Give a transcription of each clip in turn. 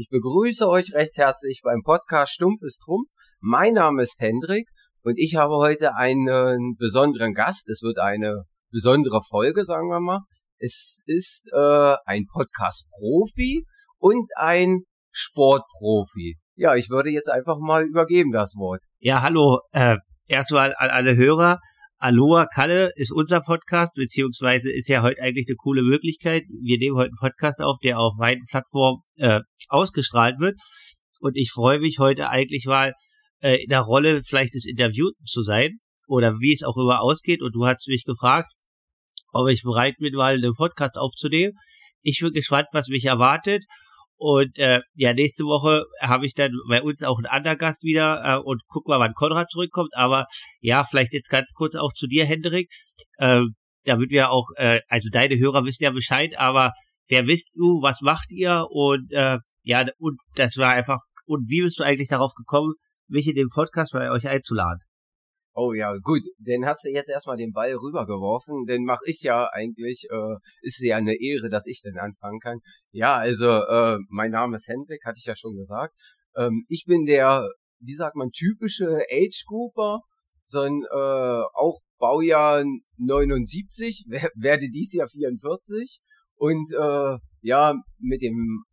Ich begrüße euch recht herzlich beim Podcast Stumpf ist Trumpf. Mein Name ist Hendrik und ich habe heute einen besonderen Gast. Es wird eine besondere Folge, sagen wir mal. Es ist äh, ein Podcast-Profi und ein Sportprofi. Ja, ich würde jetzt einfach mal übergeben das Wort. Ja, hallo. Äh, erstmal an alle Hörer. Aloha Kalle ist unser Podcast, beziehungsweise ist ja heute eigentlich eine coole Möglichkeit. Wir nehmen heute einen Podcast auf, der auf weiten Plattformen äh, ausgestrahlt wird. Und ich freue mich heute eigentlich mal äh, in der Rolle vielleicht des Interviewten zu sein oder wie es auch immer ausgeht. Und du hast mich gefragt, ob ich bereit bin, mal einen Podcast aufzunehmen. Ich bin gespannt, was mich erwartet. Und äh, ja, nächste Woche habe ich dann bei uns auch einen anderen Gast wieder äh, und guck mal, wann Konrad zurückkommt. Aber ja, vielleicht jetzt ganz kurz auch zu dir, Hendrik. Äh, damit wir auch, äh, also deine Hörer wissen ja Bescheid, aber wer wisst du, was macht ihr? Und äh, ja, und das war einfach, und wie bist du eigentlich darauf gekommen, mich in den Podcast bei euch einzuladen? Oh ja, gut, dann hast du jetzt erstmal den Ball rübergeworfen, denn mache ich ja eigentlich, äh, ist ja eine Ehre, dass ich denn anfangen kann. Ja, also äh, mein Name ist Hendrik, hatte ich ja schon gesagt. Ähm, ich bin der, wie sagt man, typische Age Grouper, so ein äh, auch Baujahr 79, werde dies Jahr 44 und äh, ja, mit dem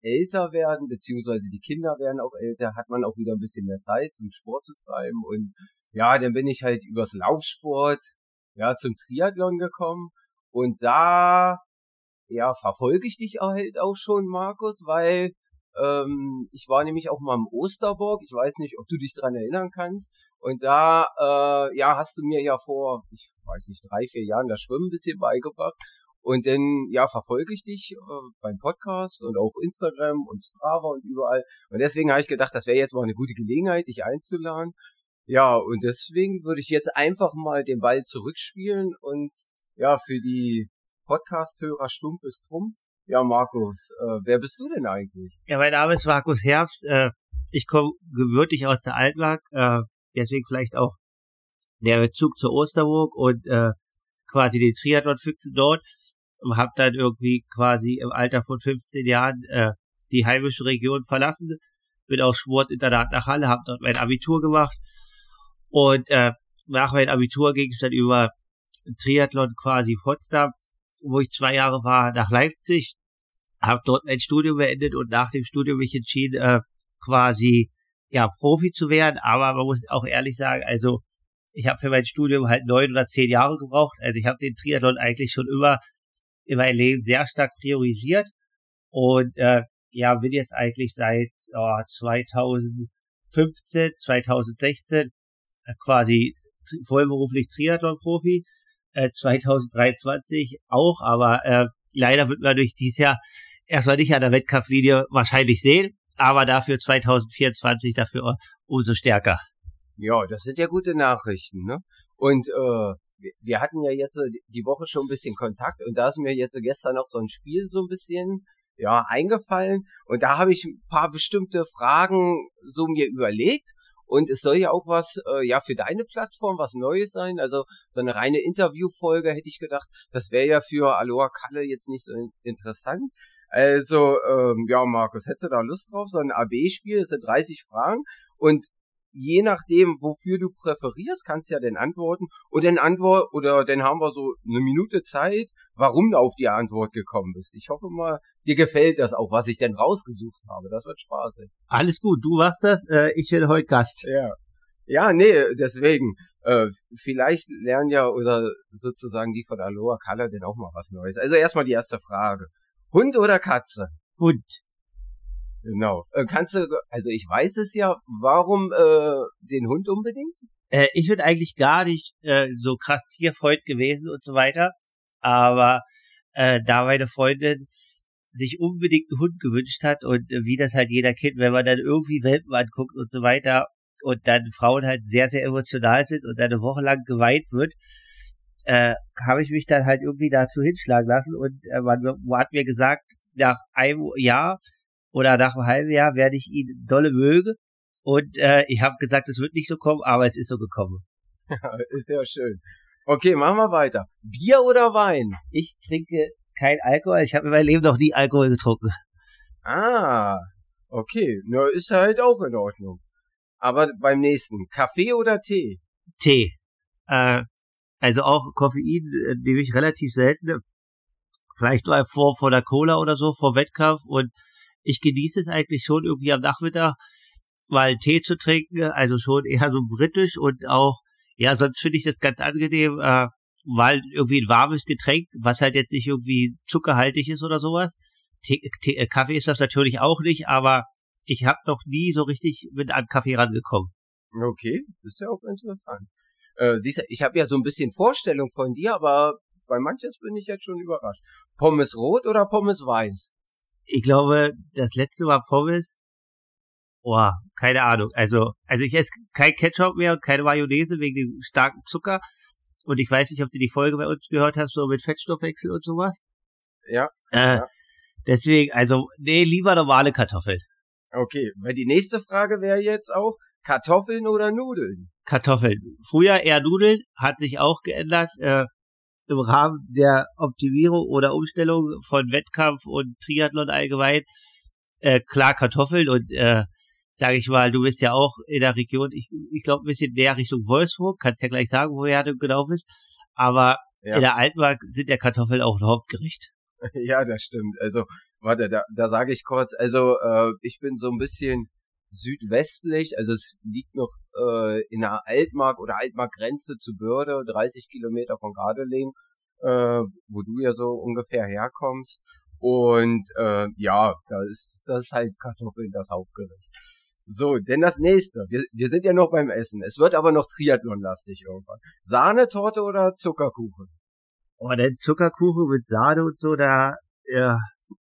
älter werden, beziehungsweise die Kinder werden auch älter, hat man auch wieder ein bisschen mehr Zeit zum Sport zu treiben und ja, dann bin ich halt übers Laufsport, ja, zum Triathlon gekommen und da, ja, verfolge ich dich halt auch schon, Markus, weil ähm, ich war nämlich auch mal im Osterburg, ich weiß nicht, ob du dich dran erinnern kannst und da, äh, ja, hast du mir ja vor, ich weiß nicht, drei, vier Jahren das Schwimmen ein bisschen beigebracht und dann, ja, verfolge ich dich äh, beim Podcast und auf Instagram und Strava und überall. Und deswegen habe ich gedacht, das wäre jetzt mal eine gute Gelegenheit, dich einzuladen. Ja, und deswegen würde ich jetzt einfach mal den Ball zurückspielen und ja, für die Podcast-Hörer stumpf ist Trumpf. Ja, Markus, äh, wer bist du denn eigentlich? Ja, mein Name ist Markus Herbst. Äh, ich komme gebürtig aus der Altmark, äh, deswegen vielleicht auch der Bezug zur Osterburg und äh, quasi den Triathlon-Füchse dort und habe dann irgendwie quasi im Alter von 15 Jahren äh, die heimische Region verlassen, bin aus Sportinternat nach Halle, habe dort mein Abitur gemacht und äh, nach meinem Abitur ging es dann über Triathlon quasi Potsdam, wo ich zwei Jahre war, nach Leipzig, habe dort mein Studium beendet und nach dem Studium mich entschieden, äh, quasi ja Profi zu werden. Aber man muss auch ehrlich sagen, also ich habe für mein Studium halt neun oder zehn Jahre gebraucht. Also ich habe den Triathlon eigentlich schon immer in meinem Leben sehr stark priorisiert und äh, ja bin jetzt eigentlich seit oh, 2015, 2016 äh, quasi vollberuflich Triathlon-Profi. Äh, 2023 auch, aber äh, leider wird man durch dieses Jahr erstmal nicht an der Wettkampflinie wahrscheinlich sehen, aber dafür 2024 dafür umso stärker. Ja, das sind ja gute Nachrichten, ne? Und äh, wir hatten ja jetzt die Woche schon ein bisschen Kontakt und da ist mir jetzt gestern noch so ein Spiel so ein bisschen ja eingefallen und da habe ich ein paar bestimmte Fragen so mir überlegt und es soll ja auch was, äh, ja, für deine Plattform was Neues sein. Also so eine reine Interviewfolge hätte ich gedacht, das wäre ja für Aloha Kalle jetzt nicht so interessant. Also, ähm, ja, Markus, hättest du da Lust drauf? So ein AB-Spiel, es sind 30 Fragen und je nachdem, wofür du präferierst, kannst du ja dann antworten und dann antwort oder dann haben wir so eine Minute Zeit, warum du auf die Antwort gekommen bist. Ich hoffe mal, dir gefällt das auch, was ich denn rausgesucht habe. Das wird spaßig. Alles gut, du machst das, äh, ich bin heute Gast. Ja. Ja, nee, deswegen. Äh, vielleicht lernen ja oder sozusagen die von Aloha Color denn auch mal was Neues. Also erstmal die erste Frage. Hund oder Katze? Hund. Genau. Äh, kannst du, also ich weiß es ja, warum äh, den Hund unbedingt? Äh, ich bin eigentlich gar nicht äh, so krass Tierfreund gewesen und so weiter, aber äh, da meine Freundin sich unbedingt einen Hund gewünscht hat und äh, wie das halt jeder Kind, wenn man dann irgendwie Welpen anguckt und so weiter und dann Frauen halt sehr, sehr emotional sind und dann eine Woche lang geweint wird, äh, habe ich mich dann halt irgendwie dazu hinschlagen lassen und äh, man, man hat mir gesagt, nach einem Jahr oder nach einem halben Jahr werde ich ihn dolle mögen. Und äh, ich habe gesagt, es wird nicht so kommen, aber es ist so gekommen. ist ja schön. Okay, machen wir weiter. Bier oder Wein? Ich trinke kein Alkohol. Ich habe in meinem Leben noch nie Alkohol getrunken. Ah, Okay, na, ist halt auch in Ordnung. Aber beim nächsten, Kaffee oder Tee? Tee. Äh, also auch Koffein äh, nehme ich relativ selten. Vielleicht nur vor, vor der Cola oder so, vor Wettkampf. Und ich genieße es eigentlich schon irgendwie am Nachmittag, mal Tee zu trinken. Also schon eher so britisch und auch, ja, sonst finde ich das ganz angenehm, äh, weil irgendwie ein warmes Getränk, was halt jetzt nicht irgendwie zuckerhaltig ist oder sowas. Tee, Tee, äh, Kaffee ist das natürlich auch nicht, aber ich habe noch nie so richtig mit an Kaffee rangekommen. Okay, ist ja auch interessant. Äh, siehst du, ich habe ja so ein bisschen Vorstellung von dir, aber bei manches bin ich jetzt schon überrascht. Pommes rot oder Pommes weiß? Ich glaube, das letzte war Pommes. Boah, keine Ahnung. Also, also ich esse kein Ketchup mehr und keine Mayonnaise wegen dem starken Zucker. Und ich weiß nicht, ob du die Folge bei uns gehört hast, so mit Fettstoffwechsel und sowas. Ja. Äh, ja. Deswegen, also, nee, lieber normale Kartoffeln. Okay, weil die nächste Frage wäre jetzt auch, Kartoffeln oder Nudeln? Kartoffeln. Früher eher Nudeln, hat sich auch geändert. Äh, Im Rahmen der Optimierung oder Umstellung von Wettkampf und Triathlon allgemein. Äh, klar Kartoffeln und äh, sage ich mal, du bist ja auch in der Region, ich, ich glaube ein bisschen näher Richtung Wolfsburg, kannst ja gleich sagen, woher du genau bist. Aber ja. in der Altmark sind ja Kartoffeln auch ein Hauptgericht. Ja, das stimmt. Also, warte, da, da sage ich kurz, also äh, ich bin so ein bisschen südwestlich, also es liegt noch äh, in der Altmark oder Altmark-Grenze zu Börde, 30 Kilometer von Gardeling, äh, wo du ja so ungefähr herkommst. Und äh, ja, da ist das ist halt Kartoffeln das Hauptgericht. So, denn das nächste. Wir, wir sind ja noch beim Essen. Es wird aber noch Triathlon-lastig irgendwann. Sahnetorte oder Zuckerkuchen? Oh, der Zuckerkuchen mit Sahne und so, da, ja,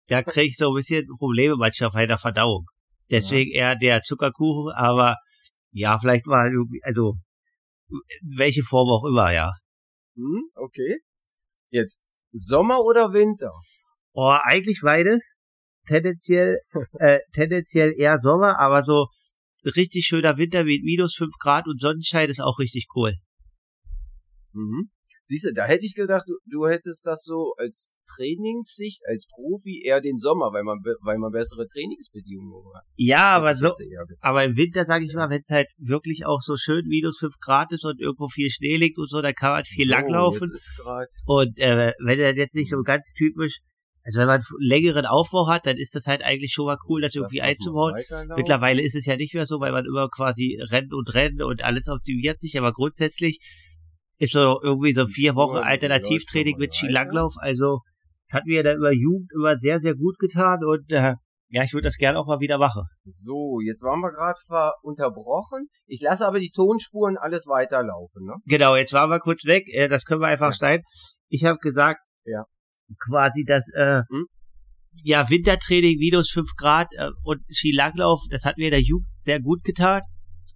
da krieg ich so ein bisschen Probleme manchmal bei der Verdauung. Deswegen ja. eher der Zuckerkuchen, aber ja, vielleicht mal irgendwie, also welche Form auch immer, ja. Hm, okay. Jetzt Sommer oder Winter? Oh, eigentlich beides. Tendenziell, äh, tendenziell eher Sommer, aber so richtig schöner Winter mit minus fünf Grad und Sonnenschein ist auch richtig cool. Mhm. Siehst du, da hätte ich gedacht, du, du hättest das so als Trainingssicht, als Profi eher den Sommer, weil man, weil man bessere Trainingsbedingungen hat. Ja, aber so, aber im Winter, sage ich mal, wenn es halt wirklich auch so schön minus fünf Grad ist und irgendwo viel Schnee liegt und so, dann kann man viel so, langlaufen. Und äh, wenn er jetzt nicht so mhm. ganz typisch also wenn man einen längeren Aufbau hat, dann ist das halt eigentlich schon mal cool, das irgendwie einzubauen. Mittlerweile ist es ja nicht mehr so, weil man immer quasi rennt und rennt und alles optimiert sich, aber grundsätzlich ist so irgendwie so vier Wochen Alternativtraining mit Skilanglauf. Also hat mir da über Jugend immer sehr, sehr gut getan und äh, ja, ich würde das gerne auch mal wieder machen. So, jetzt waren wir gerade unterbrochen. Ich lasse aber die Tonspuren alles weiterlaufen, ne? Genau, jetzt waren wir kurz weg. Äh, das können wir einfach ja. schneiden. Ich habe gesagt, ja. quasi das äh, hm? ja Wintertraining minus fünf Grad äh, und Skilanglauf, das hat mir in der Jugend sehr gut getan.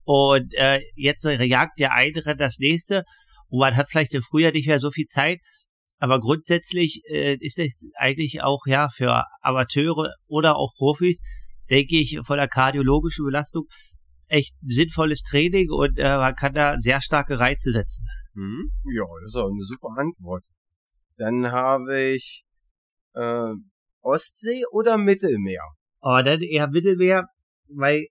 Und äh, jetzt jagt der eine das nächste und man hat vielleicht im Frühjahr nicht mehr so viel Zeit. Aber grundsätzlich äh, ist es eigentlich auch ja für Amateure oder auch Profis, denke ich, von der kardiologischen Belastung echt sinnvolles Training und äh, man kann da sehr starke Reize setzen. Mhm. Ja, das ist auch eine super Antwort. Dann habe ich äh, Ostsee oder Mittelmeer? Oh, dann eher Mittelmeer, weil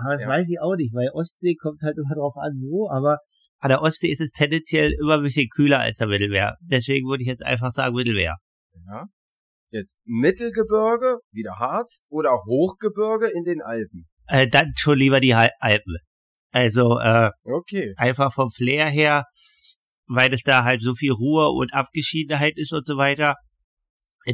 aber das ja. weiß ich auch nicht, weil Ostsee kommt halt immer drauf an, wo, aber an der Ostsee ist es tendenziell immer ein bisschen kühler als der Mittelmeer. Deswegen würde ich jetzt einfach sagen Mittelmeer. Ja. Jetzt Mittelgebirge, wieder Harz, oder Hochgebirge in den Alpen? Äh, dann schon lieber die Alpen. Also, äh, okay. einfach vom Flair her, weil es da halt so viel Ruhe und Abgeschiedenheit ist und so weiter,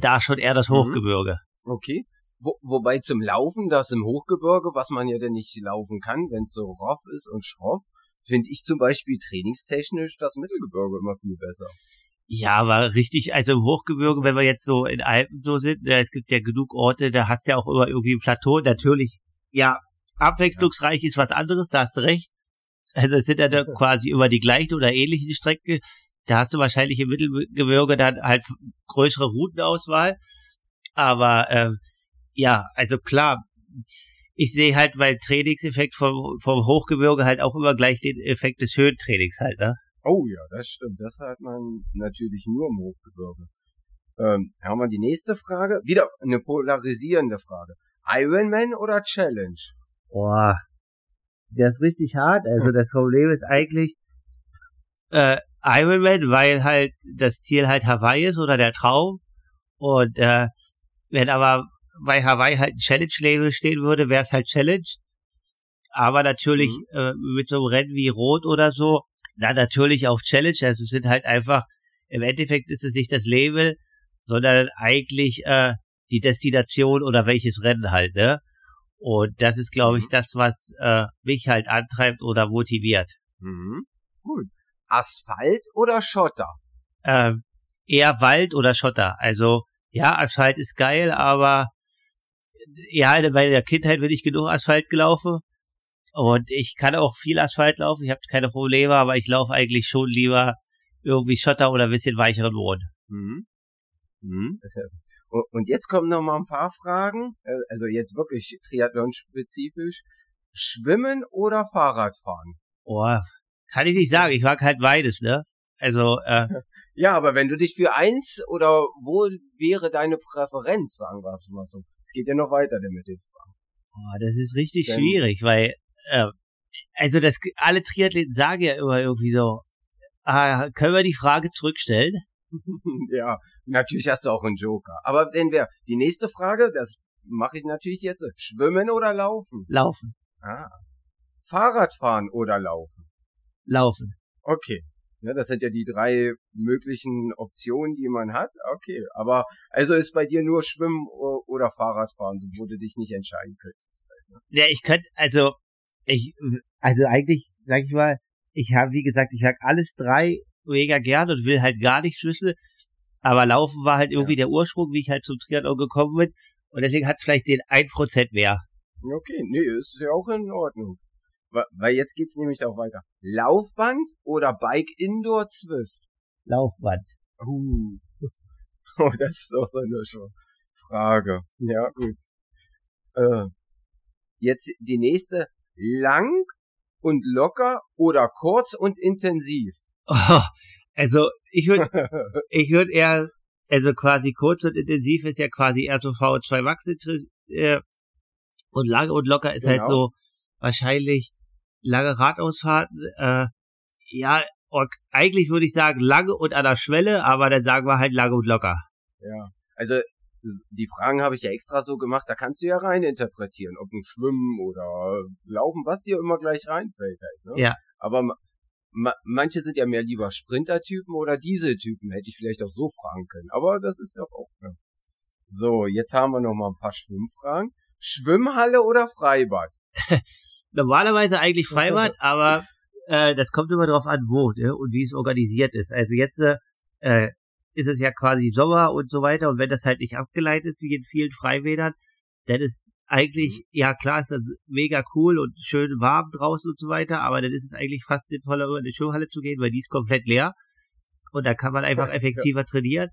da schon eher das mhm. Hochgebirge. Okay. Wo, wobei zum Laufen, das im Hochgebirge, was man ja denn nicht laufen kann, wenn es so rough ist und schroff, finde ich zum Beispiel trainingstechnisch das Mittelgebirge immer viel besser. Ja, aber richtig, also im Hochgebirge, wenn wir jetzt so in Alpen so sind, es gibt ja genug Orte, da hast du ja auch immer irgendwie ein Plateau. Natürlich, ja, abwechslungsreich ja. ist was anderes, da hast du recht. Also es sind ja da quasi immer die gleichen oder ähnlichen Strecken. Da hast du wahrscheinlich im Mittelgebirge dann halt größere Routenauswahl. Aber ähm, ja, also klar, ich sehe halt weil Trainingseffekt vom, vom Hochgebirge halt auch immer gleich den Effekt des Höhentrainings halt, ne? Oh ja, das stimmt. Das hat man natürlich nur im Hochgebirge. Ähm, haben wir die nächste Frage. Wieder eine polarisierende Frage. Ironman oder Challenge? Boah, das ist richtig hart. Also das Problem ist eigentlich äh, Ironman, weil halt das Ziel halt Hawaii ist oder der Traum. Und äh, wenn aber bei Hawaii halt ein Challenge-Label stehen würde, wäre es halt Challenge. Aber natürlich mhm. äh, mit so einem Rennen wie Rot oder so, dann natürlich auch Challenge. Also es sind halt einfach, im Endeffekt ist es nicht das Label, sondern eigentlich äh, die Destination oder welches Rennen halt, ne? Und das ist, glaube ich, mhm. das, was äh, mich halt antreibt oder motiviert. Mhm. Gut. Asphalt oder Schotter? Äh, eher Wald oder Schotter. Also ja, Asphalt ist geil, aber ja, bei der Kindheit bin ich genug Asphalt gelaufen. Und ich kann auch viel Asphalt laufen, ich habe keine Probleme, aber ich laufe eigentlich schon lieber irgendwie Schotter oder ein bisschen weicheren Boden. Mhm. Mhm. Und jetzt kommen noch mal ein paar Fragen, äh, also jetzt wirklich Triathlon-spezifisch. Schwimmen oder Fahrradfahren? Oh, kann ich nicht sagen. Ich mag halt beides, ne? Also, äh, Ja, aber wenn du dich für eins oder wo wäre deine Präferenz, sagen wir mal so. Es geht ja noch weiter denn mit den Fragen. Oh, das ist richtig Denn, schwierig, weil, äh, also das, alle Triathleten sagen ja immer irgendwie so, ah, können wir die Frage zurückstellen? ja, natürlich hast du auch einen Joker. Aber wenn wir, die nächste Frage, das mache ich natürlich jetzt, schwimmen oder laufen? Laufen. Ah. Fahrradfahren oder laufen? Laufen. Okay. Ja, das sind ja die drei möglichen Optionen, die man hat. Okay, aber also ist bei dir nur Schwimmen oder Fahrradfahren, so wo du dich nicht entscheiden könntest. Halt, ne? Ja, ich könnte, also ich, also eigentlich, sag ich mal, ich habe, wie gesagt, ich mag alles drei mega gern und will halt gar nichts wissen. Aber Laufen war halt irgendwie ja. der Ursprung, wie ich halt zum Triathlon gekommen bin. Und deswegen hat es vielleicht den ein Prozent mehr. Okay, nee, ist ja auch in Ordnung. Weil jetzt geht's nämlich auch weiter. Laufband oder Bike Indoor Zwift? Laufband. Uh. Oh, das ist auch so eine Frage. Ja, gut. Äh, jetzt die nächste. Lang und locker oder kurz und intensiv? Oh, also ich würde ich würde eher also quasi kurz und intensiv ist ja quasi eher so VO2 Max äh, und lang und locker ist halt genau. halt so wahrscheinlich lange Radausfahrten, äh, ja, eigentlich würde ich sagen lange und an der Schwelle, aber dann sagen wir halt lange und locker. Ja, also die Fragen habe ich ja extra so gemacht, da kannst du ja rein interpretieren, ob ein Schwimmen oder Laufen, was dir immer gleich reinfällt halt. Ne? Ja. Aber ma manche sind ja mehr lieber Sprinter-Typen oder Diesel-Typen, hätte ich vielleicht auch so fragen können. Aber das ist ja auch. Ne? So, jetzt haben wir noch mal ein paar Schwimmfragen. Schwimmhalle oder Freibad? normalerweise eigentlich Freibad, aber äh, das kommt immer drauf an, wo ne, und wie es organisiert ist. Also jetzt äh, ist es ja quasi Sommer und so weiter und wenn das halt nicht abgeleitet ist wie in vielen Freibädern, dann ist eigentlich, mhm. ja klar ist das mega cool und schön warm draußen und so weiter, aber dann ist es eigentlich fast sinnvoller, in die Schwimmhalle zu gehen, weil die ist komplett leer und da kann man einfach effektiver trainieren.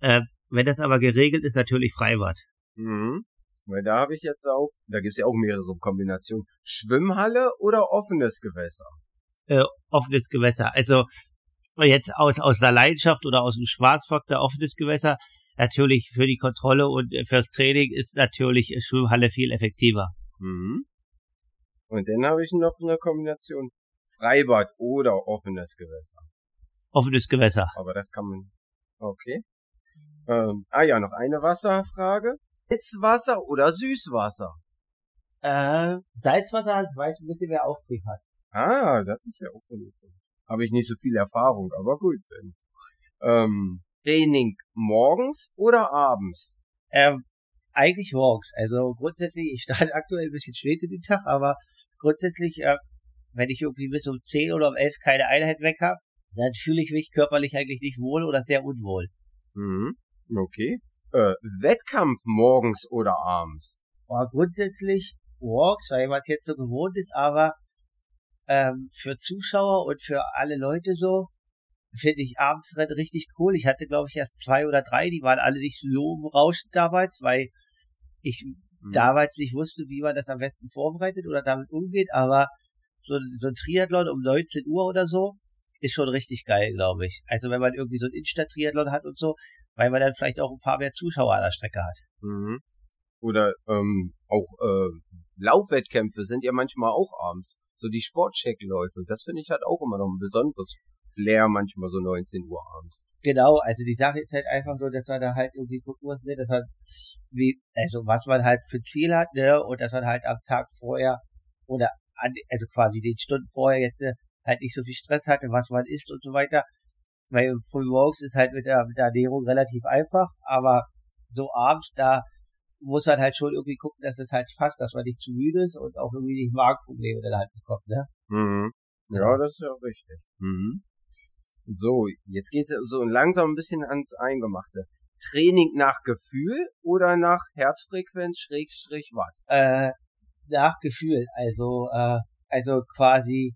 Äh, wenn das aber geregelt ist, natürlich Freibad. Mhm. Weil da habe ich jetzt auch, da gibt's ja auch mehrere Kombinationen. Schwimmhalle oder offenes Gewässer? Äh, offenes Gewässer. Also jetzt aus, aus der Leidenschaft oder aus dem Schwarzfaktor offenes Gewässer. Natürlich für die Kontrolle und fürs Training ist natürlich Schwimmhalle viel effektiver. Mhm. Und dann habe ich noch eine Kombination Freibad oder offenes Gewässer. Offenes Gewässer. Aber das kann man. Okay. Ähm, ah ja, noch eine Wasserfrage. Salzwasser oder Süßwasser? Äh, Salzwasser, weil es ein bisschen mehr Auftrieb hat. Ah, das ist ja auch vernünftig. Habe ich nicht so viel Erfahrung, aber gut. Denn. Ähm, Training morgens oder abends? Ähm, eigentlich morgens. Also grundsätzlich, ich starte aktuell ein bisschen spät in den Tag, aber grundsätzlich, äh, wenn ich irgendwie bis um 10 oder um 11 keine Einheit weg habe, dann fühle ich mich körperlich eigentlich nicht wohl oder sehr unwohl. Mhm. Okay äh, Wettkampf morgens oder abends? Oh, grundsätzlich man es jetzt so gewohnt ist, aber ähm, für Zuschauer und für alle Leute so finde ich abends richtig cool. Ich hatte, glaube ich, erst zwei oder drei, die waren alle nicht so rauschend damals, weil ich mhm. damals nicht wusste, wie man das am besten vorbereitet oder damit umgeht, aber so, so ein Triathlon um 19 Uhr oder so ist schon richtig geil, glaube ich. Also wenn man irgendwie so ein Insta-Triathlon hat und so, weil man dann vielleicht auch ein paar mehr Zuschauer an der Strecke hat. Mhm. Oder ähm, auch äh, Laufwettkämpfe sind ja manchmal auch abends. So die Sportcheckläufe, das finde ich halt auch immer noch ein besonderes Flair, manchmal so 19 Uhr abends. Genau, also die Sache ist halt einfach nur, dass man da halt irgendwie gucken muss, ne, dass man wie, also was man halt für Ziel hat, ne, und dass man halt am Tag vorher oder an, also quasi den Stunden vorher jetzt ne, halt nicht so viel Stress hatte, was man isst und so weiter. Weil früh morgens ist halt mit der, mit der Ernährung relativ einfach, aber so abends, da muss man halt schon irgendwie gucken, dass es halt passt, dass man nicht zu müde ist und auch irgendwie nicht Magenprobleme dann halt bekommt, ne? Mhm. Ja, das ist ja richtig. Mhm. So, jetzt geht's so langsam ein bisschen ans Eingemachte. Training nach Gefühl oder nach Herzfrequenz Schrägstrich Watt? Äh, nach Gefühl. Also, äh, also quasi,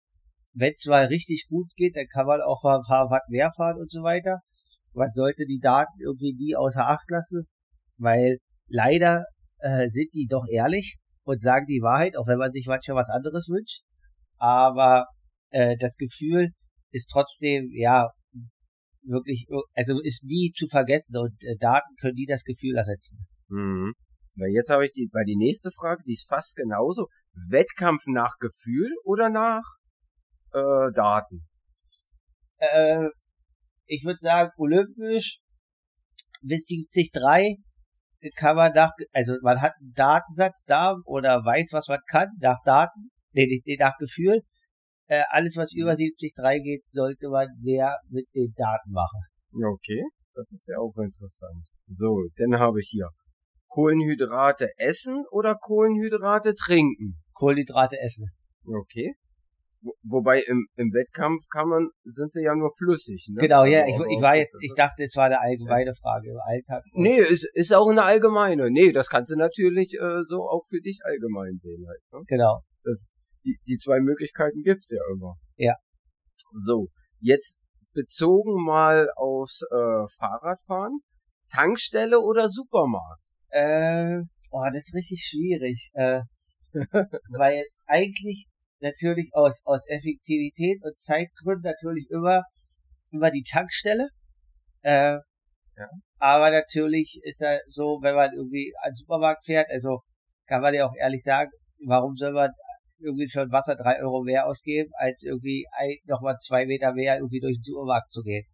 wenn es mal richtig gut geht, dann kann man auch mal ein paar Watt mehr fahren und so weiter. Man sollte die Daten irgendwie nie außer Acht lassen, weil leider äh, sind die doch ehrlich und sagen die Wahrheit, auch wenn man sich manchmal was anderes wünscht. Aber äh, das Gefühl ist trotzdem, ja, wirklich, also ist nie zu vergessen und äh, Daten können nie das Gefühl ersetzen. Mhm. Weil jetzt habe ich die, bei die nächste Frage, die ist fast genauso. Wettkampf nach Gefühl oder nach äh, Daten? Äh, ich würde sagen, olympisch bis 73 kann man nach, also man hat einen Datensatz da oder weiß, was man kann, nach Daten, nee, nee nach Gefühl. Äh, alles, was über 73 geht, sollte man mehr mit den Daten machen. Okay, das ist ja auch interessant. So, dann habe ich hier Kohlenhydrate essen oder Kohlenhydrate trinken? Kohlenhydrate essen. Okay. Wobei im, im Wettkampf kann man, sind sie ja nur flüssig, ne? Genau, ja, also ich, ich war jetzt, ich dachte, es war eine allgemeine Frage im Alltag. Nee, ist, ist auch eine allgemeine. Nee, das kannst du natürlich äh, so auch für dich allgemein sehen halt. Ne? Genau. Das, die, die zwei Möglichkeiten gibt's ja immer. Ja. So, jetzt bezogen mal aufs äh, Fahrradfahren. Tankstelle oder Supermarkt? Äh, oh, das ist richtig schwierig. Äh, weil eigentlich natürlich aus, aus Effektivität und Zeitgründen natürlich immer, immer die Tankstelle. Äh, ja. Aber natürlich ist er so, wenn man irgendwie an den Supermarkt fährt, also kann man ja auch ehrlich sagen, warum soll man irgendwie für ein Wasser drei Euro mehr ausgeben, als irgendwie nochmal zwei Meter mehr irgendwie durch den Supermarkt zu gehen.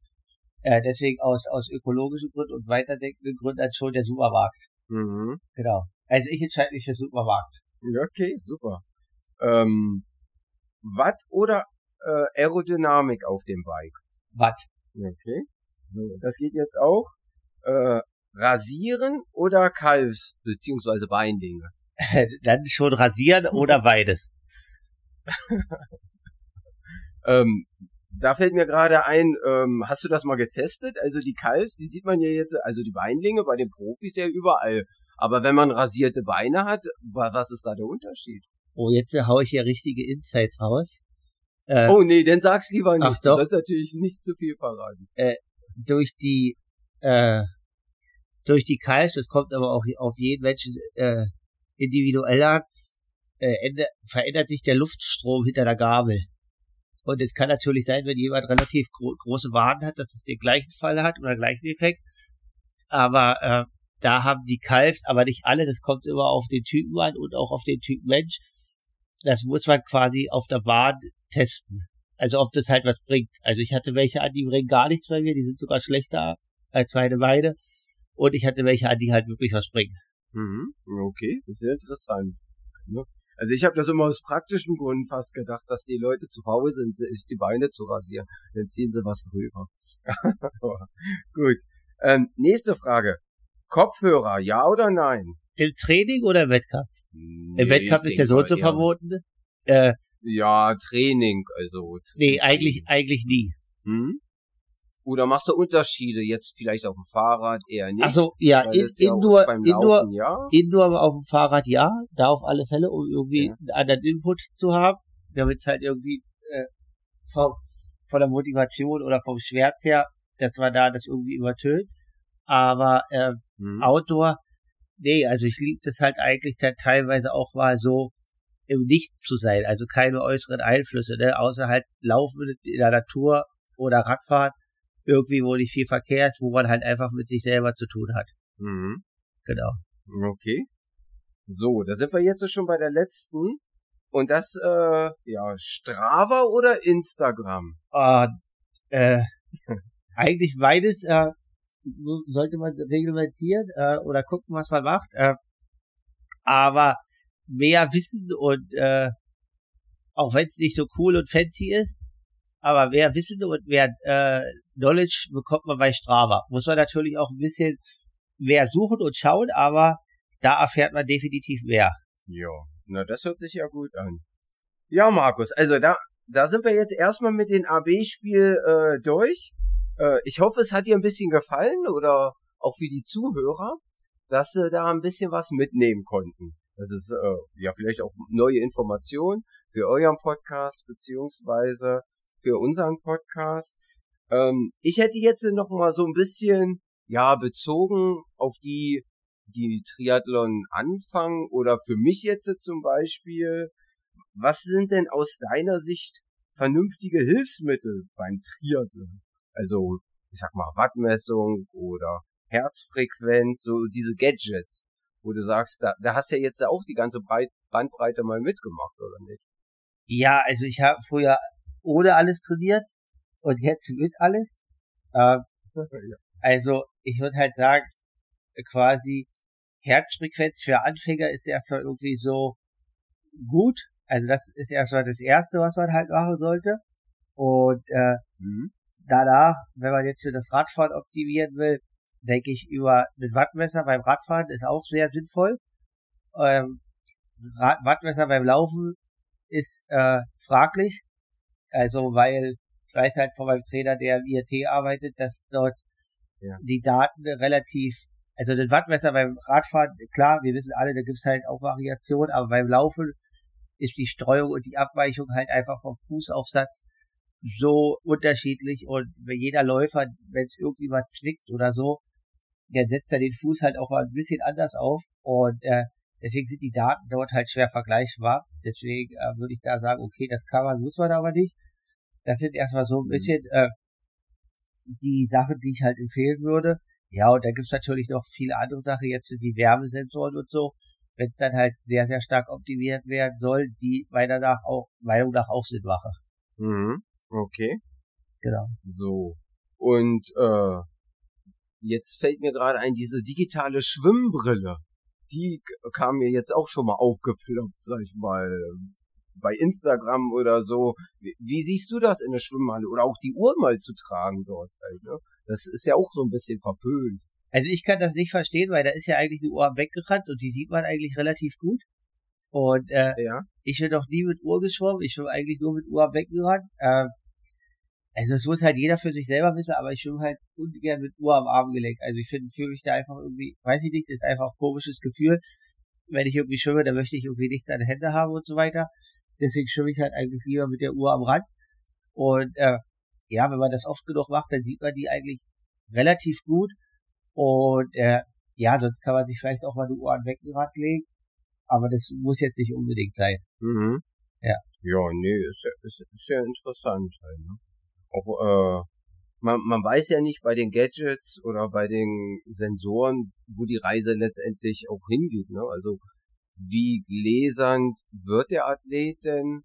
Äh, deswegen aus, aus ökologischen Gründen und weiterdenkenden Gründen als schon der Supermarkt. Mhm. Genau. Also ich entscheide mich für Supermarkt. Okay, super. Ähm, Watt oder äh, Aerodynamik auf dem Bike? Watt. Okay. So, das geht jetzt auch. Äh, rasieren oder Kalbs- beziehungsweise Beinlinge? Dann schon rasieren oder beides. ähm, da fällt mir gerade ein, ähm, hast du das mal getestet? Also die Kalbs, die sieht man ja jetzt, also die Beinlinge bei den Profis ja überall. Aber wenn man rasierte Beine hat, was ist da der Unterschied? Oh, jetzt hau ich hier richtige Insights raus. Äh, oh nee, dann sag's lieber nicht. Ach doch. Du sollst natürlich nicht zu viel verraten. Äh, durch die äh, durch die Kalbs, das kommt aber auch auf jeden Menschen äh, individuell an, äh, verändert sich der Luftstrom hinter der Gabel. Und es kann natürlich sein, wenn jemand relativ gro große Waden hat, dass es den gleichen Fall hat oder gleichen Effekt. Aber äh, da haben die Kalfs, aber nicht alle, das kommt immer auf den Typen an und auch auf den Typen Mensch. Das muss man quasi auf der Bahn testen. Also ob das halt was bringt. Also ich hatte welche an, die bringen gar nichts bei mir, die sind sogar schlechter als meine Weide. Und ich hatte welche an, die halt wirklich was bringen. Mhm. Okay, das ist sehr interessant. Ne? Also ich habe das immer aus praktischen Gründen fast gedacht, dass die Leute zu faul sind, sich die Beine zu rasieren. Dann ziehen sie was drüber. Gut. Ähm, nächste Frage. Kopfhörer, ja oder nein? Im Training oder im Wettkampf? Nee, Im Wettkampf ist ja so zu verboten. Äh, ja, Training, also. Training. Nee, eigentlich, eigentlich nie. Hm? Oder machst du Unterschiede jetzt vielleicht auf dem Fahrrad eher nicht? Also ja, in, Indoor, ja Indoor, Laufen, ja? Indoor auf dem Fahrrad ja, da auf alle Fälle, um irgendwie ja. einen anderen Input zu haben, damit es halt irgendwie äh, vom, von der Motivation oder vom Schmerz her, dass man da das irgendwie übertönt. Aber äh, mhm. Outdoor, nee, also ich liebe das halt eigentlich dann teilweise auch mal so im Nichts zu sein, also keine äußeren Einflüsse, ne, außer halt Laufen in der Natur oder Radfahren irgendwie, wo nicht viel Verkehr ist, wo man halt einfach mit sich selber zu tun hat. Mhm. Genau. Okay. So, da sind wir jetzt schon bei der letzten. Und das, äh, ja, Strava oder Instagram? Uh, äh, eigentlich beides äh, sollte man reglementieren äh, oder gucken, was man macht. Äh, aber mehr Wissen und äh, auch wenn es nicht so cool und fancy ist, aber mehr Wissen und mehr äh, Knowledge bekommt man bei Strava. Muss man natürlich auch ein bisschen mehr suchen und schauen, aber da erfährt man definitiv mehr. Ja, na das hört sich ja gut an. Ja, Markus, also da, da sind wir jetzt erstmal mit dem AB-Spiel äh, durch. Äh, ich hoffe, es hat dir ein bisschen gefallen oder auch für die Zuhörer, dass sie da ein bisschen was mitnehmen konnten. Das ist äh, ja vielleicht auch neue Informationen für euren Podcast beziehungsweise für unseren Podcast. Ähm, ich hätte jetzt noch mal so ein bisschen ja bezogen auf die die Triathlon anfangen oder für mich jetzt zum Beispiel. Was sind denn aus deiner Sicht vernünftige Hilfsmittel beim Triathlon? Also ich sag mal Wattmessung oder Herzfrequenz, so diese Gadgets wo du sagst, da, da hast ja jetzt auch die ganze Breit Bandbreite mal mitgemacht, oder nicht? Ja, also ich habe früher ohne alles trainiert und jetzt mit alles. Äh, also ich würde halt sagen, quasi Herzfrequenz für Anfänger ist erstmal irgendwie so gut. Also das ist erstmal das Erste, was man halt machen sollte. Und äh, mhm. Danach, wenn man jetzt das Radfahren optimieren will, denke ich, über ein Wattmesser beim Radfahren ist auch sehr sinnvoll. Ähm, Rad Wattmesser beim Laufen ist äh, fraglich. Also, weil ich weiß halt von meinem Trainer, der im IRT arbeitet, dass dort ja. die Daten relativ, also das Wattmesser beim Radfahren, klar, wir wissen alle, da gibt's halt auch Variationen, aber beim Laufen ist die Streuung und die Abweichung halt einfach vom Fußaufsatz so unterschiedlich und jeder Läufer, wenn es irgendwie mal zwickt oder so, der setzt ja den Fuß halt auch mal ein bisschen anders auf und äh, deswegen sind die Daten dort halt schwer vergleichbar. Deswegen äh, würde ich da sagen, okay, das kann man, muss man aber nicht. Das sind erstmal so ein mhm. bisschen äh, die Sachen, die ich halt empfehlen würde. Ja, und da gibt's natürlich noch viele andere Sachen, jetzt wie Wärmesensoren und so. Wenn es dann halt sehr, sehr stark optimiert werden soll, die meiner nach auch, Meinung nach auch Sinn machen. Mhm. Okay. Genau. So. Und äh, Jetzt fällt mir gerade ein, diese digitale Schwimmbrille. Die kam mir jetzt auch schon mal aufgeploppt, sag ich mal, bei Instagram oder so. Wie, wie siehst du das in der Schwimmhalle? Oder auch die Uhr mal zu tragen dort halt, ne? Das ist ja auch so ein bisschen verpönt. Also ich kann das nicht verstehen, weil da ist ja eigentlich die Uhr weggerannt und die sieht man eigentlich relativ gut. Und äh, ja. ich bin noch nie mit Uhr geschwommen, ich bin eigentlich nur mit Uhr weggerannt. Äh, also es muss halt jeder für sich selber wissen, aber ich schwimme halt ungern mit Uhr am Armgelenk. Also ich finde, fühle mich da einfach irgendwie, weiß ich nicht, das ist einfach ein komisches Gefühl. Wenn ich irgendwie schwimme, dann möchte ich irgendwie nichts an den Händen haben und so weiter. Deswegen schwimme ich halt eigentlich lieber mit der Uhr am Rand. Und äh, ja, wenn man das oft genug macht, dann sieht man die eigentlich relativ gut. Und äh, ja, sonst kann man sich vielleicht auch mal die Uhr an den Beckenrand legen. Aber das muss jetzt nicht unbedingt sein. Mhm. Ja. Ja, nee, ist ja, ist, ist ja interessant halt, ne? Auch äh, man, man weiß ja nicht bei den Gadgets oder bei den Sensoren, wo die Reise letztendlich auch hingeht. Ne? Also wie gläsernd wird der Athlet denn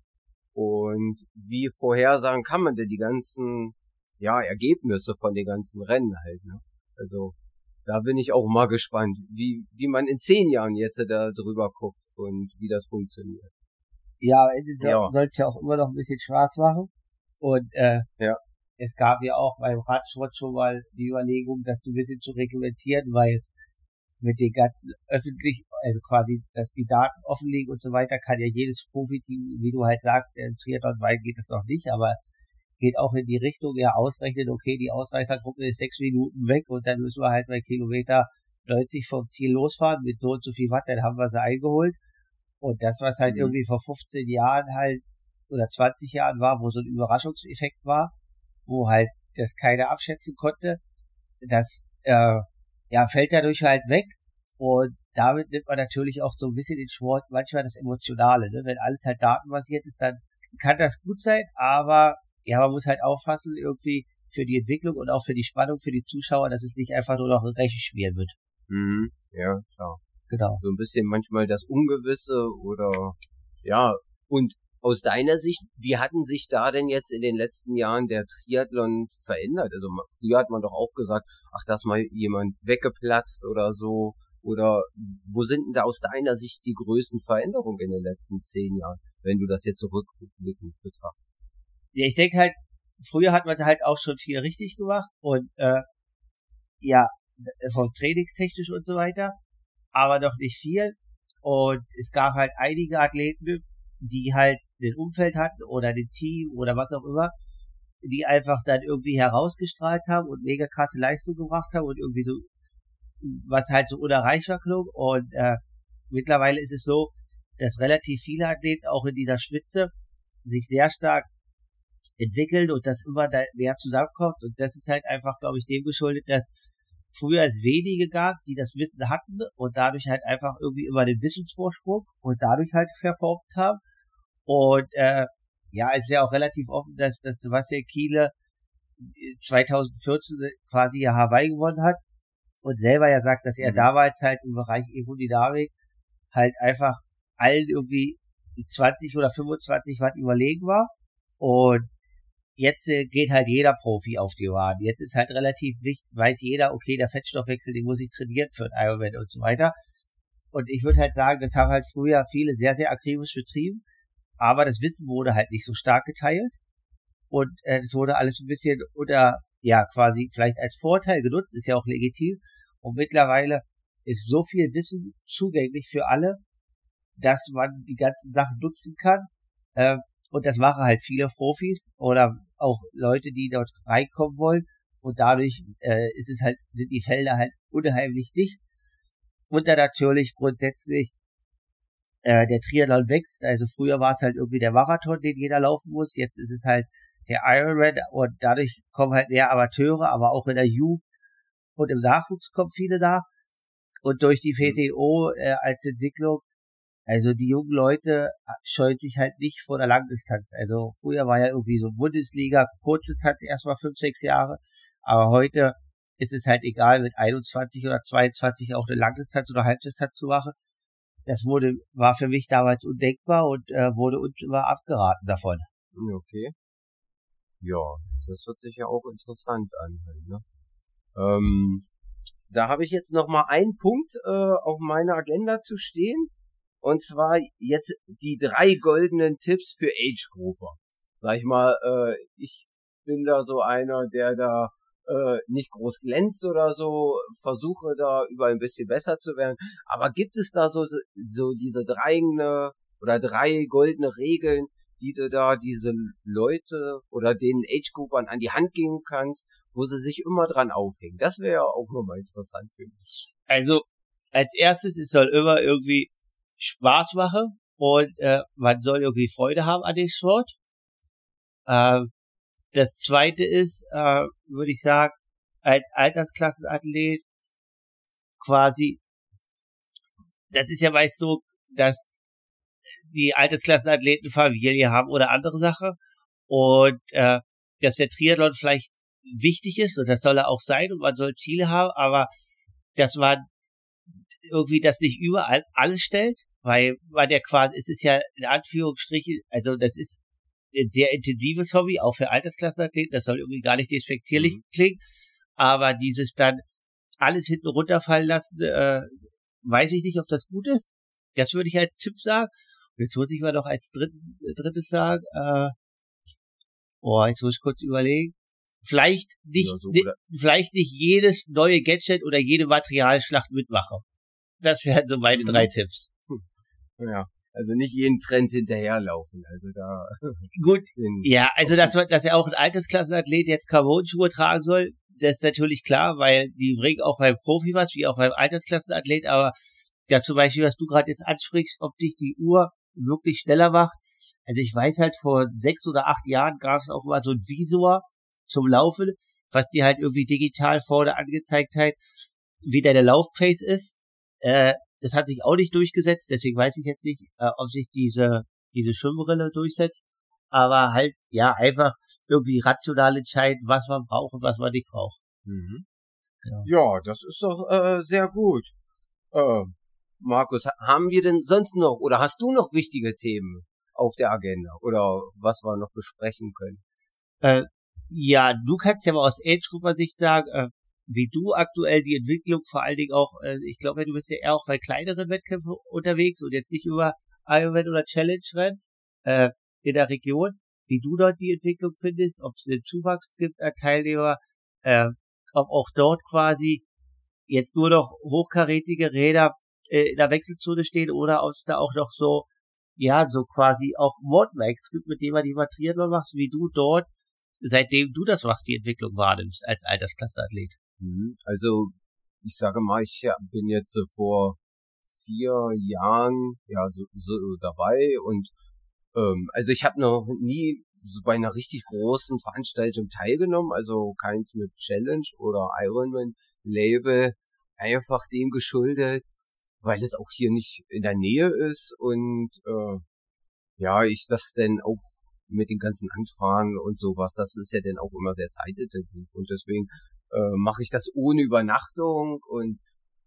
und wie vorhersagen kann man denn die ganzen ja Ergebnisse von den ganzen Rennen halt. Ne? Also da bin ich auch mal gespannt, wie wie man in zehn Jahren jetzt da drüber guckt und wie das funktioniert. Ja, es ja. sollte ja auch immer noch ein bisschen Spaß machen. Und äh, ja. es gab ja auch beim Radsport schon mal die Überlegung, das ein bisschen zu reglementieren, weil mit den ganzen öffentlich, also quasi, dass die Daten offen liegen und so weiter, kann ja jedes Profiteam, wie du halt sagst, der Triathlon weit geht es noch nicht, aber geht auch in die Richtung, ja ausrechnen, okay, die Ausreißergruppe ist sechs Minuten weg und dann müssen wir halt bei Kilometer 90 vom Ziel losfahren mit so und so viel Watt, dann haben wir sie eingeholt. Und das, was halt mhm. irgendwie vor 15 Jahren halt oder 20 Jahren war, wo so ein Überraschungseffekt war, wo halt das keiner abschätzen konnte, das äh, ja fällt dadurch halt weg und damit nimmt man natürlich auch so ein bisschen den Sport manchmal das Emotionale. Ne? Wenn alles halt datenbasiert ist, dann kann das gut sein, aber ja, man muss halt aufpassen irgendwie für die Entwicklung und auch für die Spannung für die Zuschauer, dass es nicht einfach nur noch ein Rechenspiel wird. Mhm, ja, klar. Genau. So ein bisschen manchmal das Ungewisse oder ja, und aus deiner Sicht, wie hatten sich da denn jetzt in den letzten Jahren der Triathlon verändert? Also früher hat man doch auch gesagt, ach, da ist mal jemand weggeplatzt oder so. Oder wo sind denn da aus deiner Sicht die größten Veränderungen in den letzten zehn Jahren, wenn du das jetzt zurückblickend betrachtest? Ja, ich denke halt, früher hat man halt auch schon viel richtig gemacht und äh, ja, von trainingstechnisch und so weiter, aber doch nicht viel. Und es gab halt einige Athleten, die halt den Umfeld hatten oder den Team oder was auch immer, die einfach dann irgendwie herausgestrahlt haben und mega krasse Leistung gebracht haben und irgendwie so, was halt so unerreichbar klug. Und äh, mittlerweile ist es so, dass relativ viele Athleten auch in dieser Schwitze sich sehr stark entwickeln und das immer da näher zusammenkommt. Und das ist halt einfach, glaube ich, dem geschuldet, dass früher es wenige gab, die das Wissen hatten und dadurch halt einfach irgendwie immer den Wissensvorsprung und dadurch halt verformt haben. Und äh, ja, es ist ja auch relativ offen, dass, dass Sebastian Kiele 2014 quasi ja Hawaii gewonnen hat und selber ja sagt, dass er mhm. damals halt im Bereich Aerodynamik halt einfach allen irgendwie 20 oder 25 Watt überlegen war. Und jetzt äh, geht halt jeder Profi auf die Waden. Jetzt ist halt relativ wichtig, weiß jeder, okay, der Fettstoffwechsel, den muss ich trainieren für ein Ironman und so weiter. Und ich würde halt sagen, das haben halt früher viele sehr, sehr akribisch betrieben aber das Wissen wurde halt nicht so stark geteilt. Und äh, es wurde alles ein bisschen oder ja quasi vielleicht als Vorteil genutzt, ist ja auch legitim. Und mittlerweile ist so viel Wissen zugänglich für alle, dass man die ganzen Sachen nutzen kann. Äh, und das machen halt viele Profis oder auch Leute, die dort reinkommen wollen. Und dadurch äh, ist es halt sind die Felder halt unheimlich dicht. Und dann natürlich grundsätzlich äh, der Triathlon wächst. Also früher war es halt irgendwie der Marathon, den jeder laufen muss. Jetzt ist es halt der Ironman und dadurch kommen halt mehr Amateure, aber auch in der Jugend und im Nachwuchs kommen viele nach. Und durch die VTO äh, als Entwicklung, also die jungen Leute scheuen sich halt nicht vor der Langdistanz. Also früher war ja irgendwie so Bundesliga, Kurzdistanz erstmal fünf, sechs Jahre, aber heute ist es halt egal, mit 21 oder 22 auch eine Langdistanz oder Halbdistanz zu machen. Das wurde, war für mich damals undenkbar und äh, wurde uns immer abgeraten davon. Okay. Ja, das hört sich ja auch interessant an. Halt, ne? ähm, da habe ich jetzt noch mal einen Punkt äh, auf meiner Agenda zu stehen. Und zwar jetzt die drei goldenen Tipps für Age-Grupper. Sag ich mal, äh, ich bin da so einer, der da äh, nicht groß glänzt oder so, versuche da überall ein bisschen besser zu werden. Aber gibt es da so, so diese drei oder drei goldene Regeln, die du da diese Leute oder den Age-Groupern an die Hand geben kannst, wo sie sich immer dran aufhängen? Das wäre ja auch nochmal interessant für mich. Also, als erstes, es soll immer irgendwie Spaß machen und äh, man soll irgendwie Freude haben an dem Sport. Äh, das zweite ist, äh, würde ich sagen, als Altersklassenathlet quasi, das ist ja meist so, dass die Altersklassenathleten Familie haben oder andere Sache und äh, dass der Triathlon vielleicht wichtig ist und das soll er auch sein und man soll Ziele haben, aber dass man irgendwie das nicht überall alles stellt, weil man ja quasi, es ist ja in Anführungsstrichen, also das ist ein sehr intensives Hobby, auch für Altersklassenathleten, das soll irgendwie gar nicht despektierlich mhm. klingen, aber dieses dann alles hinten runterfallen lassen, äh, weiß ich nicht, ob das gut ist. Das würde ich als Tipp sagen. Und jetzt muss ich mal noch als dritt, drittes sagen, äh, boah, jetzt muss ich kurz überlegen. Vielleicht nicht, ja, so vielleicht nicht jedes neue Gadget oder jede Materialschlacht mitmachen. Das wären so meine mhm. drei Tipps. Ja. Also nicht jeden Trend hinterherlaufen. Also da. Gut. Ja, also dass, dass er auch ein Altersklassenathlet jetzt Carbon-Schuhe tragen soll, das ist natürlich klar, weil die bringen auch beim Profi was, wie auch beim Altersklassenathlet, aber das zum Beispiel, was du gerade jetzt ansprichst, ob dich die Uhr wirklich schneller macht. Also ich weiß halt, vor sechs oder acht Jahren gab es auch mal so ein Visor zum Laufen, was dir halt irgendwie digital vorne angezeigt hat, wie der Laufpace ist. Äh, das hat sich auch nicht durchgesetzt, deswegen weiß ich jetzt nicht, äh, ob sich diese, diese Schwimmbrille durchsetzt. Aber halt, ja, einfach irgendwie rational entscheiden, was man braucht und was man nicht braucht. Mhm. Ja. ja, das ist doch äh, sehr gut. Äh, Markus, haben wir denn sonst noch oder hast du noch wichtige Themen auf der Agenda oder was wir noch besprechen können? Äh, ja, du kannst ja mal aus Age-Grupper-Sicht sagen, äh, wie du aktuell die Entwicklung vor allen Dingen auch, äh, ich glaube, du bist ja eher auch bei kleineren Wettkämpfen unterwegs und jetzt nicht über Ironman oder Challenge Rennen äh, in der Region, wie du dort die Entwicklung findest, ob es einen Zuwachs gibt an Teilnehmer, äh, ob auch dort quasi jetzt nur noch hochkarätige Räder äh, in der Wechselzone stehen oder ob es da auch noch so, ja, so quasi auch Mountainbikes gibt, mit denen man die Triathlon machst, wie du dort, seitdem du das machst, die Entwicklung wahrnimmst als Altersklasseathlet. Mhm. Also, ich sage mal, ich bin jetzt vor vier Jahren ja so, so dabei und ähm, also ich habe noch nie so bei einer richtig großen Veranstaltung teilgenommen, also keins mit Challenge oder Ironman Label, einfach dem geschuldet, weil es auch hier nicht in der Nähe ist und äh, ja, ich das denn auch mit den ganzen Anfahren und sowas, das ist ja dann auch immer sehr zeitintensiv und deswegen äh, mache ich das ohne Übernachtung und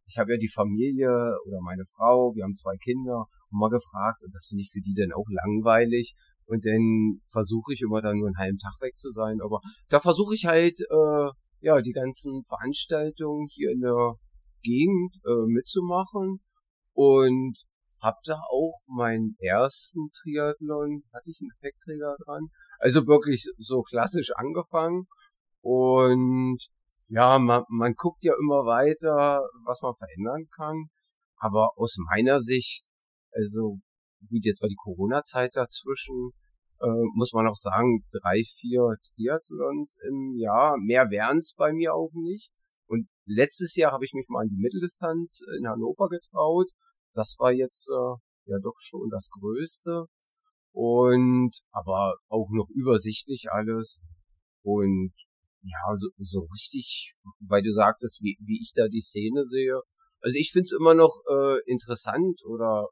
ich habe ja die Familie oder meine Frau, wir haben zwei Kinder, mal gefragt und das finde ich für die dann auch langweilig und dann versuche ich immer dann nur einen halben Tag weg zu sein, aber da versuche ich halt äh, ja die ganzen Veranstaltungen hier in der Gegend äh, mitzumachen und hab da auch meinen ersten Triathlon, hatte ich einen Gepäckträger dran, also wirklich so klassisch angefangen und ja, man, man guckt ja immer weiter, was man verändern kann, aber aus meiner Sicht, also gut, jetzt war die Corona-Zeit dazwischen, äh, muss man auch sagen, drei, vier Triathlons im Jahr, mehr wären's bei mir auch nicht. Und letztes Jahr habe ich mich mal an die Mitteldistanz in Hannover getraut. Das war jetzt äh, ja doch schon das Größte. Und aber auch noch übersichtlich alles. Und ja, so, so richtig, weil du sagtest, wie, wie ich da die Szene sehe. Also ich find's immer noch äh, interessant oder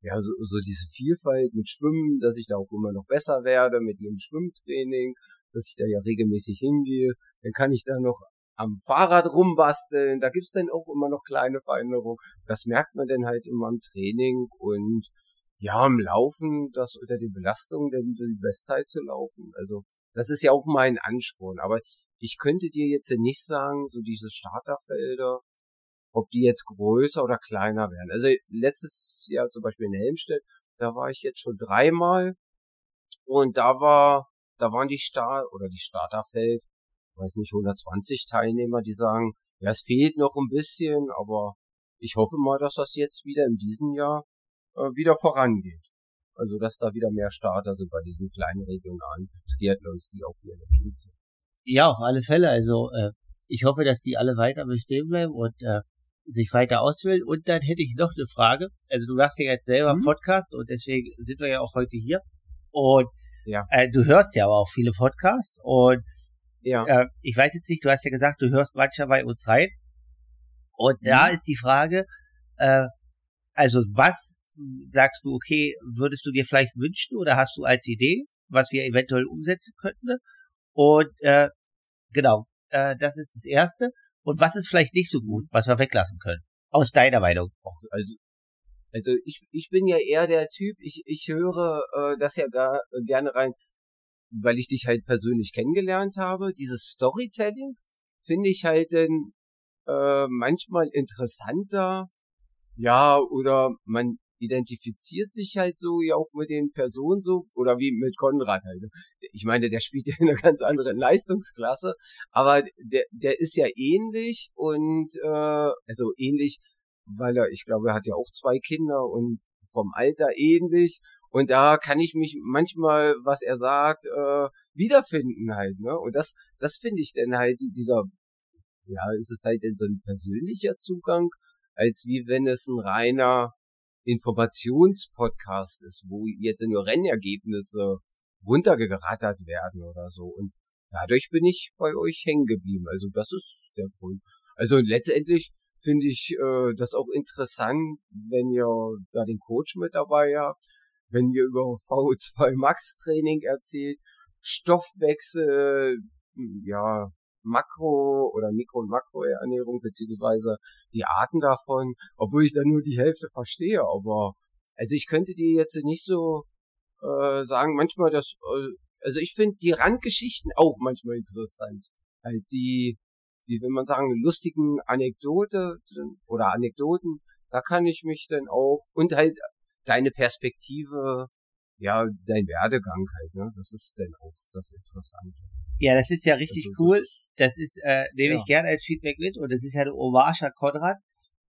ja, so, so diese Vielfalt mit Schwimmen, dass ich da auch immer noch besser werde mit dem Schwimmtraining, dass ich da ja regelmäßig hingehe. Dann kann ich da noch am Fahrrad rumbasteln, da gibt's dann auch immer noch kleine Veränderungen. Das merkt man dann halt immer im Training und ja, im Laufen, das unter den Belastungen dann die Bestzeit zu laufen. Also das ist ja auch mein Ansporn. Aber ich könnte dir jetzt nicht sagen, so diese Starterfelder, ob die jetzt größer oder kleiner werden. Also letztes Jahr zum Beispiel in Helmstedt, da war ich jetzt schon dreimal und da war, da waren die Start oder die Starterfeld, weiß nicht, 120 Teilnehmer, die sagen, ja, es fehlt noch ein bisschen, aber ich hoffe mal, dass das jetzt wieder in diesem Jahr äh, wieder vorangeht. Also, dass da wieder mehr Starter sind bei diesen kleinen regionalen Triathlons, die auch hier in der Gegend sind. Ja, auf alle Fälle. Also, äh, ich hoffe, dass die alle weiter bestehen bleiben und äh, sich weiter auswählen. Und dann hätte ich noch eine Frage. Also du machst ja jetzt selber mhm. Podcast und deswegen sind wir ja auch heute hier. Und ja. äh, du hörst ja aber auch viele Podcasts und ja. äh, ich weiß jetzt nicht, du hast ja gesagt, du hörst manchmal bei uns rein. Und mhm. da ist die Frage, äh, also was sagst du, okay, würdest du dir vielleicht wünschen oder hast du als Idee, was wir eventuell umsetzen könnten? Und äh, genau, äh, das ist das Erste. Und was ist vielleicht nicht so gut, was wir weglassen können? Aus deiner Meinung. Also, also ich, ich bin ja eher der Typ, ich, ich höre äh, das ja gar, äh, gerne rein, weil ich dich halt persönlich kennengelernt habe. Dieses Storytelling finde ich halt denn äh, manchmal interessanter. Ja, oder man identifiziert sich halt so ja auch mit den Personen so oder wie mit Konrad halt. Ne? Ich meine, der spielt ja in einer ganz anderen Leistungsklasse, aber der der ist ja ähnlich und äh, also ähnlich, weil er ich glaube, er hat ja auch zwei Kinder und vom Alter ähnlich und da kann ich mich manchmal, was er sagt, äh, wiederfinden halt, ne? Und das das finde ich dann halt dieser ja, ist es halt so ein persönlicher Zugang, als wie wenn es ein reiner Informationspodcast ist, wo jetzt nur Rennergebnisse runtergerattert werden oder so. Und dadurch bin ich bei euch hängen geblieben. Also das ist der Grund. Also letztendlich finde ich äh, das auch interessant, wenn ihr da den Coach mit dabei habt, wenn ihr über VO2 Max Training erzählt, Stoffwechsel, ja, Makro- oder Mikro- und Makroernährung, beziehungsweise die Arten davon, obwohl ich da nur die Hälfte verstehe, aber also ich könnte dir jetzt nicht so äh, sagen, manchmal das, äh, also ich finde die Randgeschichten auch manchmal interessant. Halt die, wie will man sagen, lustigen Anekdote oder Anekdoten, da kann ich mich dann auch und halt deine Perspektive, ja, dein Werdegang halt, ne? Das ist dann auch das Interessante. Ja, das ist ja richtig also, cool. Das ist, äh, nehme ja. ich gerne als Feedback mit und das ist ja der Omascha Konrad.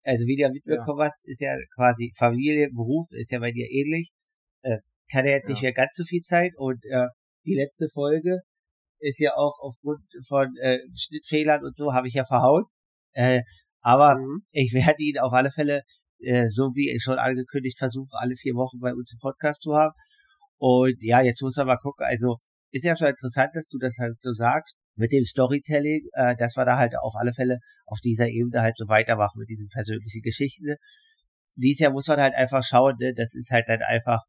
Also wie du ja mitbekommen ja. hast, ist ja quasi Familie, Beruf ist ja bei dir ähnlich. Äh, kann er jetzt ja. nicht mehr ganz so viel Zeit und äh, die letzte Folge ist ja auch aufgrund von äh, Schnittfehlern und so habe ich ja verhauen. Äh, aber mhm. ich werde ihn auf alle Fälle, äh, so wie ich schon angekündigt, versuchen, alle vier Wochen bei uns im Podcast zu haben. Und ja, jetzt muss man mal gucken. Also ist ja schon interessant, dass du das halt so sagst mit dem Storytelling, äh, dass wir da halt auf alle Fälle auf dieser Ebene halt so weitermachen mit diesen persönlichen Geschichten. Dies Jahr muss man halt einfach schauen, ne? das ist halt dann einfach,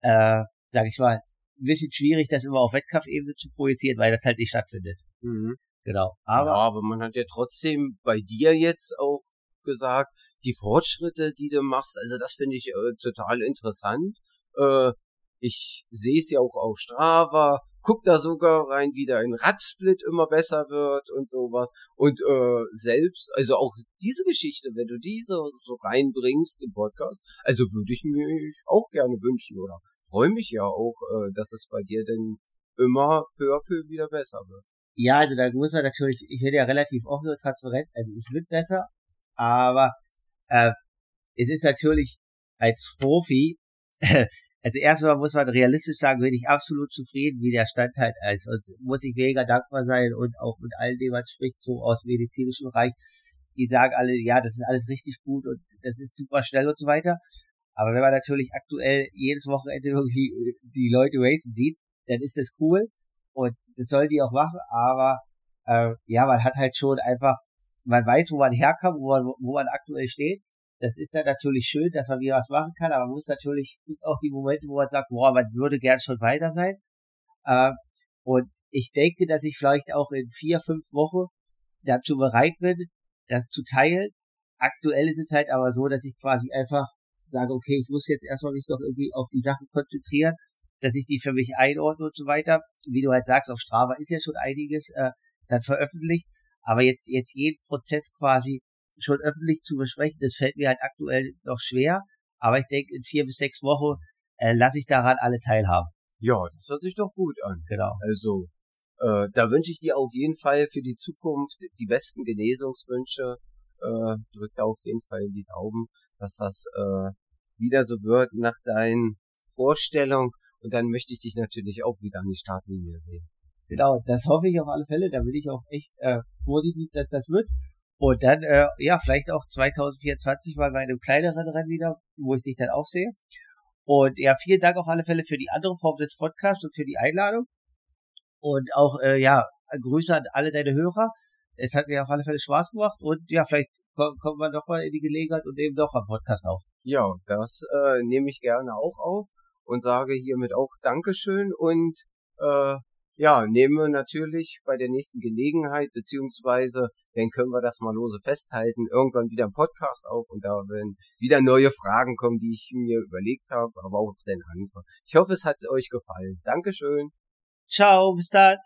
äh, sag ich mal, ein bisschen schwierig, das immer auf Wettkampfebene zu projizieren, weil das halt nicht stattfindet. Mhm. Genau. Aber, ja, aber man hat ja trotzdem bei dir jetzt auch gesagt, die Fortschritte, die du machst, also das finde ich äh, total interessant. Äh, ich sehe es ja auch auf Strava, guck da sogar rein, wie dein Radsplit immer besser wird und sowas. Und äh, selbst, also auch diese Geschichte, wenn du diese so reinbringst im Podcast, also würde ich mir auch gerne wünschen oder freue mich ja auch, äh, dass es bei dir denn immer peu à peu wieder besser wird. Ja, also da muss man natürlich, ich werde ja relativ offen und transparent, also es wird besser, aber äh, es ist natürlich als Profi also erstmal muss man realistisch sagen, bin ich absolut zufrieden, wie der Stand halt ist. Und muss ich mega dankbar sein und auch mit allen, denen man spricht, so aus dem medizinischen Bereich, die sagen alle, ja, das ist alles richtig gut und das ist super schnell und so weiter. Aber wenn man natürlich aktuell jedes Wochenende irgendwie die Leute racen sieht, dann ist das cool und das sollen die auch machen, aber äh, ja, man hat halt schon einfach, man weiß, wo man herkommt, wo man, wo man aktuell steht das ist dann natürlich schön, dass man wieder was machen kann, aber man muss natürlich auch die Momente, wo man sagt, boah, man würde gern schon weiter sein. Äh, und ich denke, dass ich vielleicht auch in vier, fünf Wochen dazu bereit bin, das zu teilen. Aktuell ist es halt aber so, dass ich quasi einfach sage, okay, ich muss jetzt erstmal mich noch irgendwie auf die Sachen konzentrieren, dass ich die für mich einordne und so weiter. Wie du halt sagst, auf Strava ist ja schon einiges äh, dann veröffentlicht, aber jetzt jetzt jeden Prozess quasi schon öffentlich zu besprechen. Das fällt mir halt aktuell noch schwer. Aber ich denke, in vier bis sechs Wochen äh, lasse ich daran alle teilhaben. Ja, das hört sich doch gut an. Genau. Also, äh, da wünsche ich dir auf jeden Fall für die Zukunft die besten Genesungswünsche. Äh, drück da auf jeden Fall die Daumen, dass das äh, wieder so wird nach deinen Vorstellungen. Und dann möchte ich dich natürlich auch wieder an die Startlinie sehen. Genau, das hoffe ich auf alle Fälle. Da bin ich auch echt äh, positiv, dass das wird. Und dann, äh, ja, vielleicht auch 2024 mal bei einem kleineren Rennen wieder, wo ich dich dann auch sehe. Und ja, vielen Dank auf alle Fälle für die andere Form des Podcasts und für die Einladung. Und auch, äh, ja, Grüße an alle deine Hörer. Es hat mir auf alle Fälle Spaß gemacht und ja, vielleicht kommt, kommt man doch mal in die Gelegenheit und nehmen doch am Podcast auf. Ja, das äh, nehme ich gerne auch auf und sage hiermit auch Dankeschön und äh, ja, nehmen wir natürlich bei der nächsten Gelegenheit, beziehungsweise dann können wir das mal lose festhalten, irgendwann wieder im Podcast auf und da werden wieder neue Fragen kommen, die ich mir überlegt habe, aber auch den andere. Ich hoffe, es hat euch gefallen. Dankeschön. Ciao, bis dann.